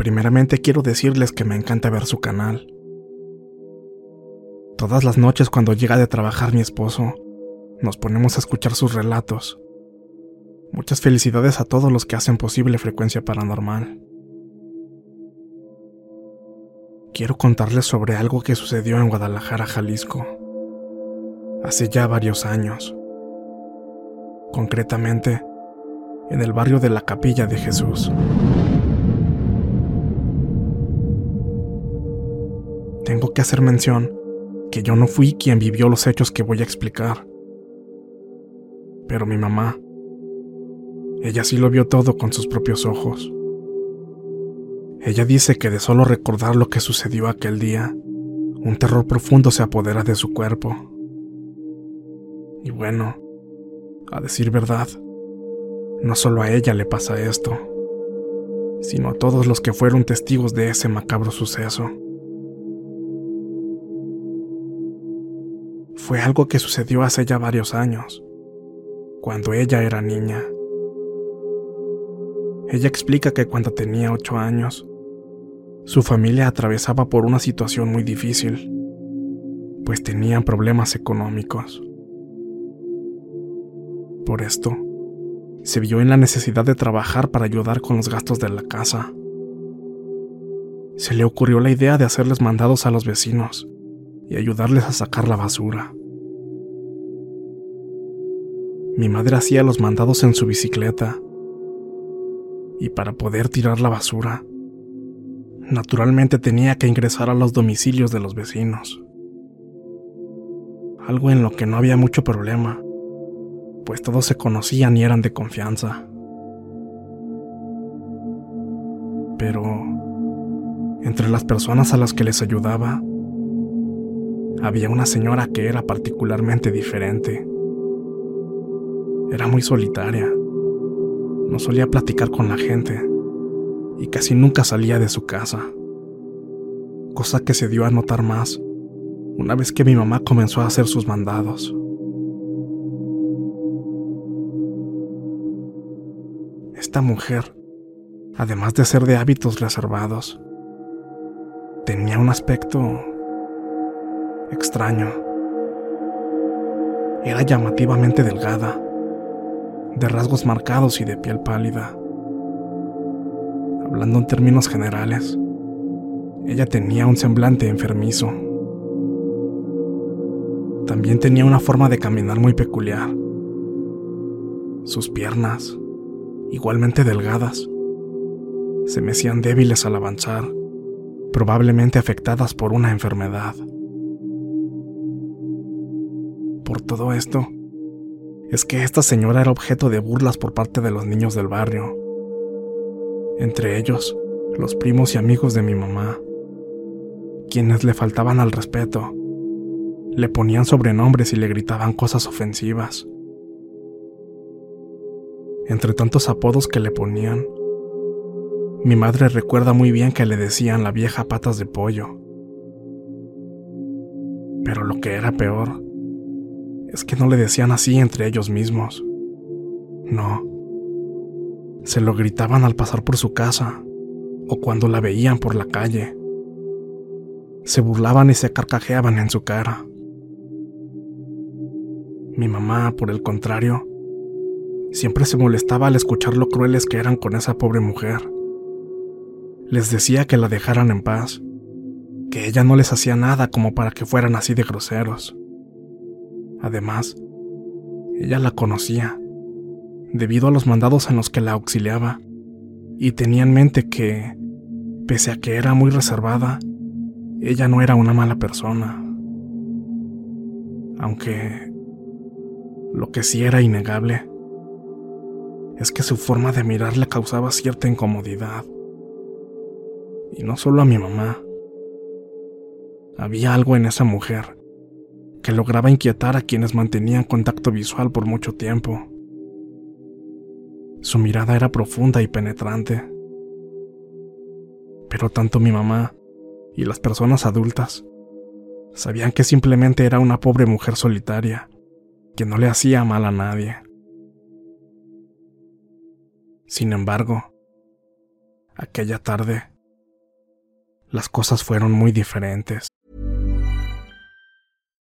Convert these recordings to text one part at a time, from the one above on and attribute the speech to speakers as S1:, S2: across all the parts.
S1: Primeramente quiero decirles que me encanta ver su canal. Todas las noches cuando llega de trabajar mi esposo, nos ponemos a escuchar sus relatos. Muchas felicidades a todos los que hacen posible Frecuencia Paranormal. Quiero contarles sobre algo que sucedió en Guadalajara, Jalisco, hace ya varios años. Concretamente, en el barrio de la Capilla de Jesús. Que hacer mención que yo no fui quien vivió los hechos que voy a explicar. Pero mi mamá, ella sí lo vio todo con sus propios ojos. Ella dice que de solo recordar lo que sucedió aquel día, un terror profundo se apodera de su cuerpo. Y bueno, a decir verdad, no solo a ella le pasa esto, sino a todos los que fueron testigos de ese macabro suceso. Fue algo que sucedió hace ya varios años, cuando ella era niña. Ella explica que cuando tenía ocho años, su familia atravesaba por una situación muy difícil, pues tenían problemas económicos. Por esto, se vio en la necesidad de trabajar para ayudar con los gastos de la casa. Se le ocurrió la idea de hacerles mandados a los vecinos y ayudarles a sacar la basura. Mi madre hacía los mandados en su bicicleta y para poder tirar la basura, naturalmente tenía que ingresar a los domicilios de los vecinos. Algo en lo que no había mucho problema, pues todos se conocían y eran de confianza. Pero, entre las personas a las que les ayudaba, había una señora que era particularmente diferente. Era muy solitaria. No solía platicar con la gente y casi nunca salía de su casa. Cosa que se dio a notar más una vez que mi mamá comenzó a hacer sus mandados. Esta mujer, además de ser de hábitos reservados, tenía un aspecto extraño. Era llamativamente delgada, de rasgos marcados y de piel pálida. Hablando en términos generales, ella tenía un semblante enfermizo. también tenía una forma de caminar muy peculiar. Sus piernas, igualmente delgadas, se me hacían débiles al avanzar, probablemente afectadas por una enfermedad. Por todo esto, es que esta señora era objeto de burlas por parte de los niños del barrio, entre ellos los primos y amigos de mi mamá, quienes le faltaban al respeto, le ponían sobrenombres y le gritaban cosas ofensivas. Entre tantos apodos que le ponían, mi madre recuerda muy bien que le decían la vieja patas de pollo. Pero lo que era peor es que no le decían así entre ellos mismos. No. Se lo gritaban al pasar por su casa o cuando la veían por la calle. Se burlaban y se carcajeaban en su cara. Mi mamá, por el contrario, siempre se molestaba al escuchar lo crueles que eran con esa pobre mujer. Les decía que la dejaran en paz, que ella no les hacía nada como para que fueran así de groseros. Además, ella la conocía, debido a los mandados en los que la auxiliaba, y tenía en mente que, pese a que era muy reservada, ella no era una mala persona. Aunque lo que sí era innegable es que su forma de mirar le causaba cierta incomodidad. Y no solo a mi mamá. Había algo en esa mujer que lograba inquietar a quienes mantenían contacto visual por mucho tiempo. Su mirada era profunda y penetrante. Pero tanto mi mamá y las personas adultas sabían que simplemente era una pobre mujer solitaria que no le hacía mal a nadie. Sin embargo, aquella tarde, las cosas fueron muy diferentes.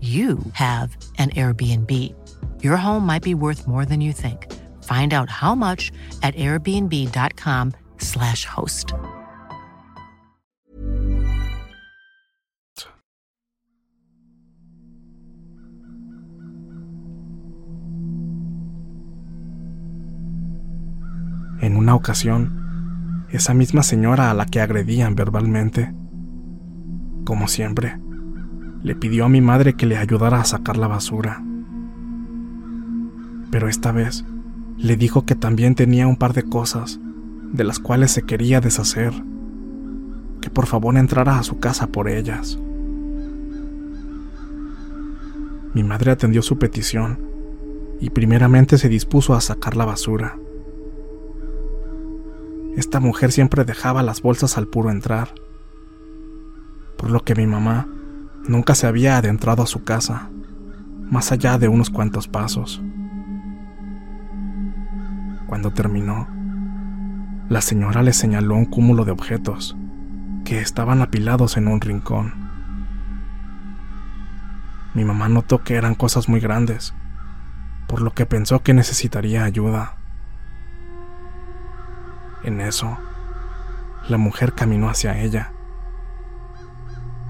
S2: you have an Airbnb. Your home might be worth more than you think. Find out how much at airbnb.com/slash host.
S1: En una ocasión, esa misma señora a la que agredían verbalmente, como siempre, le pidió a mi madre que le ayudara a sacar la basura. Pero esta vez le dijo que también tenía un par de cosas de las cuales se quería deshacer, que por favor entrara a su casa por ellas. Mi madre atendió su petición y primeramente se dispuso a sacar la basura. Esta mujer siempre dejaba las bolsas al puro entrar, por lo que mi mamá nunca se había adentrado a su casa, más allá de unos cuantos pasos. Cuando terminó, la señora le señaló un cúmulo de objetos que estaban apilados en un rincón. Mi mamá notó que eran cosas muy grandes, por lo que pensó que necesitaría ayuda. En eso, la mujer caminó hacia ella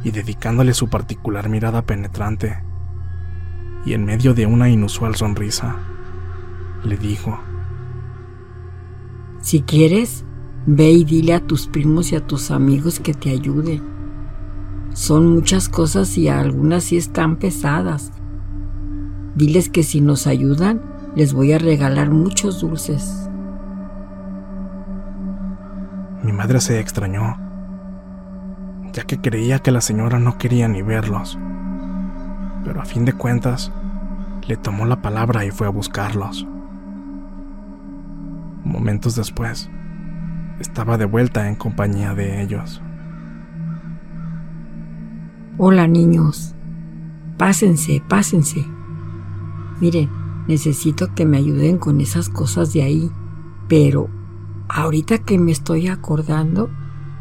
S1: y dedicándole su particular mirada penetrante, y en medio de una inusual sonrisa, le dijo,
S3: Si quieres, ve y dile a tus primos y a tus amigos que te ayuden. Son muchas cosas y algunas sí están pesadas. Diles que si nos ayudan, les voy a regalar muchos dulces.
S1: Mi madre se extrañó, ya que creía que la señora no quería ni verlos. Pero a fin de cuentas, le tomó la palabra y fue a buscarlos. Momentos después, estaba de vuelta en compañía de ellos.
S3: Hola niños, pásense, pásense. Miren, necesito que me ayuden con esas cosas de ahí, pero ahorita que me estoy acordando,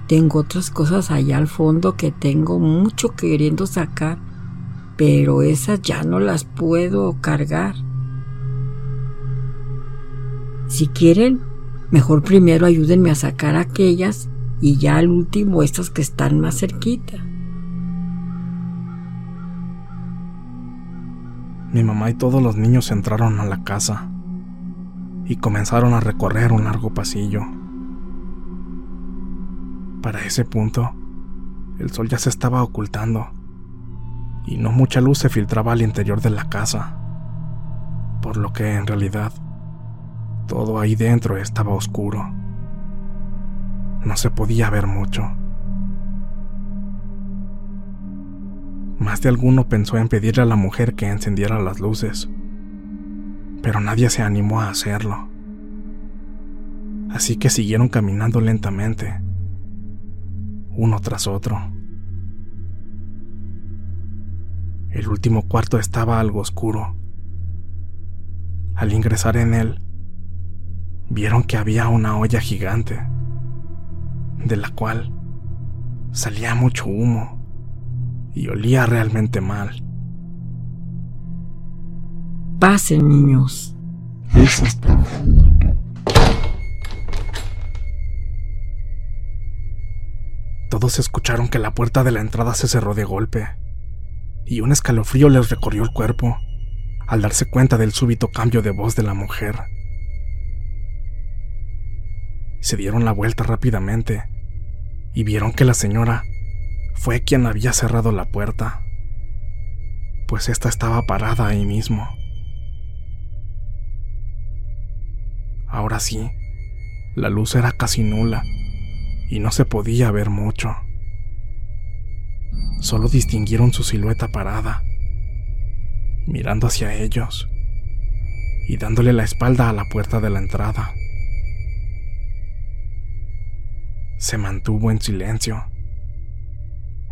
S3: tengo otras cosas allá al fondo que tengo mucho queriendo sacar, pero esas ya no las puedo cargar. Si quieren, mejor primero ayúdenme a sacar aquellas y ya al último estas que están más cerquita.
S1: Mi mamá y todos los niños entraron a la casa y comenzaron a recorrer un largo pasillo. Para ese punto, el sol ya se estaba ocultando y no mucha luz se filtraba al interior de la casa, por lo que en realidad todo ahí dentro estaba oscuro. No se podía ver mucho. Más de alguno pensó en pedirle a la mujer que encendiera las luces, pero nadie se animó a hacerlo. Así que siguieron caminando lentamente, uno tras otro. El último cuarto estaba algo oscuro. Al ingresar en él, vieron que había una olla gigante, de la cual salía mucho humo y olía realmente mal.
S3: Pasen, niños.
S1: Todos escucharon que la puerta de la entrada se cerró de golpe, y un escalofrío les recorrió el cuerpo al darse cuenta del súbito cambio de voz de la mujer se dieron la vuelta rápidamente y vieron que la señora fue quien había cerrado la puerta, pues ésta estaba parada ahí mismo. Ahora sí, la luz era casi nula y no se podía ver mucho. Solo distinguieron su silueta parada, mirando hacia ellos y dándole la espalda a la puerta de la entrada. se mantuvo en silencio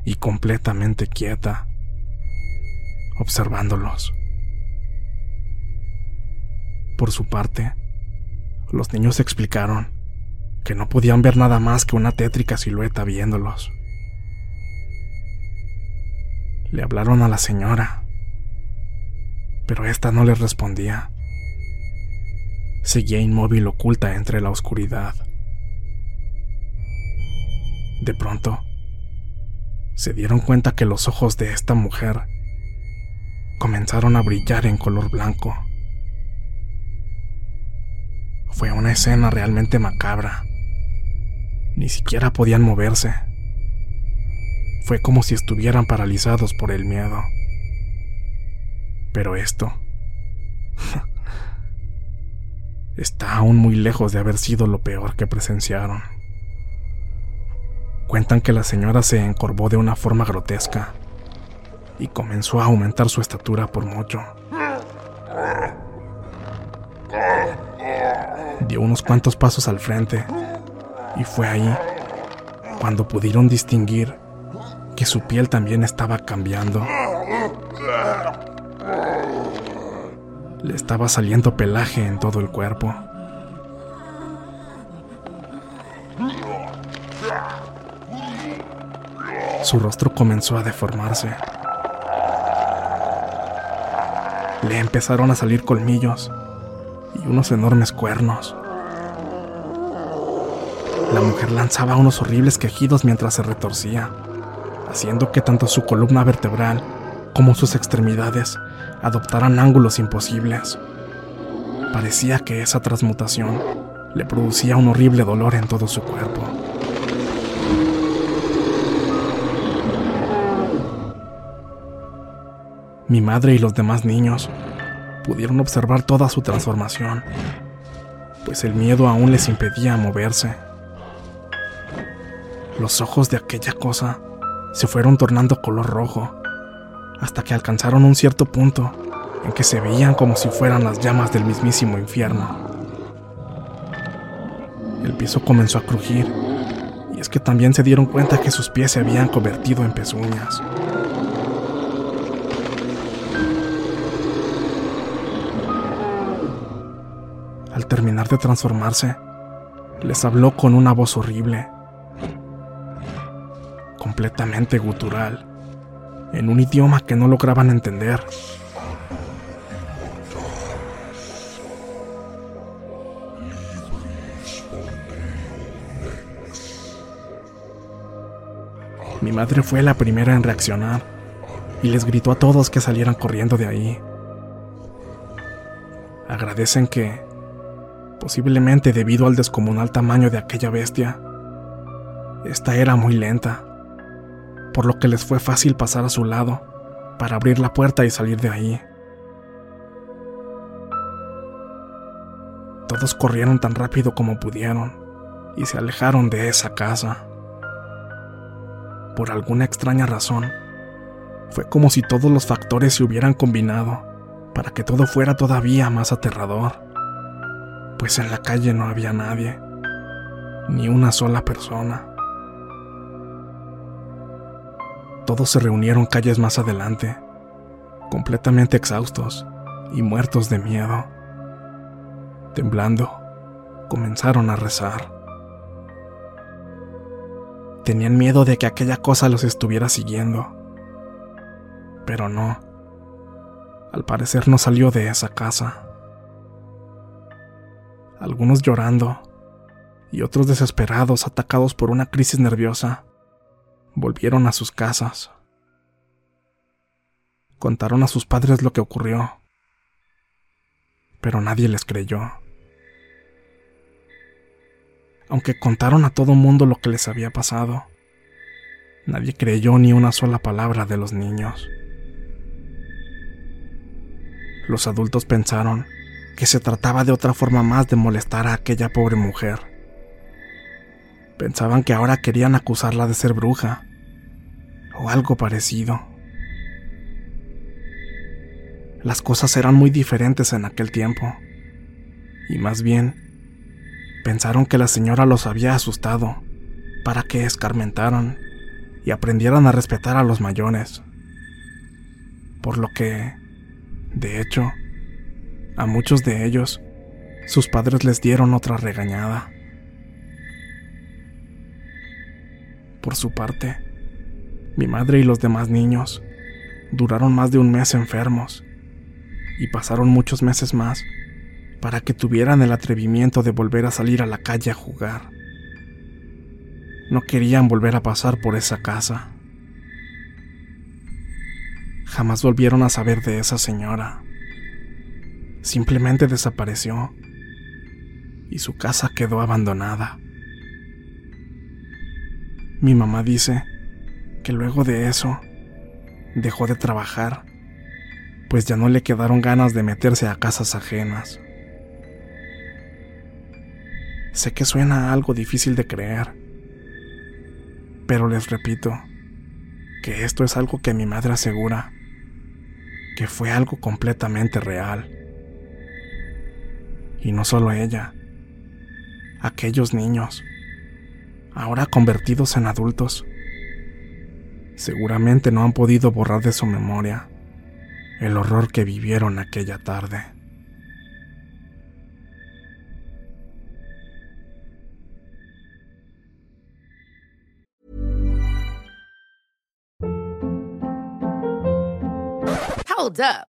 S1: y completamente quieta, observándolos. Por su parte, los niños explicaron que no podían ver nada más que una tétrica silueta viéndolos. Le hablaron a la señora, pero ésta no les respondía. Seguía inmóvil oculta entre la oscuridad. De pronto, se dieron cuenta que los ojos de esta mujer comenzaron a brillar en color blanco. Fue una escena realmente macabra. Ni siquiera podían moverse. Fue como si estuvieran paralizados por el miedo. Pero esto está aún muy lejos de haber sido lo peor que presenciaron. Cuentan que la señora se encorvó de una forma grotesca y comenzó a aumentar su estatura por mucho. Dio unos cuantos pasos al frente y fue ahí cuando pudieron distinguir que su piel también estaba cambiando. Le estaba saliendo pelaje en todo el cuerpo. Su rostro comenzó a deformarse. Le empezaron a salir colmillos y unos enormes cuernos. Mujer lanzaba unos horribles quejidos mientras se retorcía, haciendo que tanto su columna vertebral como sus extremidades adoptaran ángulos imposibles. Parecía que esa transmutación le producía un horrible dolor en todo su cuerpo. Mi madre y los demás niños pudieron observar toda su transformación, pues el miedo aún les impedía moverse. Los ojos de aquella cosa se fueron tornando color rojo, hasta que alcanzaron un cierto punto en que se veían como si fueran las llamas del mismísimo infierno. El piso comenzó a crujir, y es que también se dieron cuenta que sus pies se habían convertido en pezuñas. Al terminar de transformarse, les habló con una voz horrible, completamente gutural, en un idioma que no lograban entender. Mi madre fue la primera en reaccionar y les gritó a todos que salieran corriendo de ahí. Agradecen que, posiblemente debido al descomunal tamaño de aquella bestia, esta era muy lenta, por lo que les fue fácil pasar a su lado para abrir la puerta y salir de ahí. Todos corrieron tan rápido como pudieron y se alejaron de esa casa por alguna extraña razón, fue como si todos los factores se hubieran combinado para que todo fuera todavía más aterrador, pues en la calle no había nadie, ni una sola persona. Todos se reunieron calles más adelante, completamente exhaustos y muertos de miedo. Temblando, comenzaron a rezar. Tenían miedo de que aquella cosa los estuviera siguiendo. Pero no. Al parecer no salió de esa casa. Algunos llorando y otros desesperados, atacados por una crisis nerviosa, volvieron a sus casas. Contaron a sus padres lo que ocurrió, pero nadie les creyó aunque contaron a todo mundo lo que les había pasado. Nadie creyó ni una sola palabra de los niños. Los adultos pensaron que se trataba de otra forma más de molestar a aquella pobre mujer. Pensaban que ahora querían acusarla de ser bruja o algo parecido. Las cosas eran muy diferentes en aquel tiempo, y más bien Pensaron que la señora los había asustado para que escarmentaran y aprendieran a respetar a los mayores. Por lo que, de hecho, a muchos de ellos, sus padres les dieron otra regañada. Por su parte, mi madre y los demás niños duraron más de un mes enfermos y pasaron muchos meses más para que tuvieran el atrevimiento de volver a salir a la calle a jugar. No querían volver a pasar por esa casa. Jamás volvieron a saber de esa señora. Simplemente desapareció y su casa quedó abandonada. Mi mamá dice que luego de eso dejó de trabajar, pues ya no le quedaron ganas de meterse a casas ajenas. Sé que suena algo difícil de creer, pero les repito que esto es algo que mi madre asegura que fue algo completamente real. Y no solo ella, aquellos niños, ahora convertidos en adultos, seguramente no han podido borrar de su memoria el horror que vivieron aquella tarde.
S4: Hold up.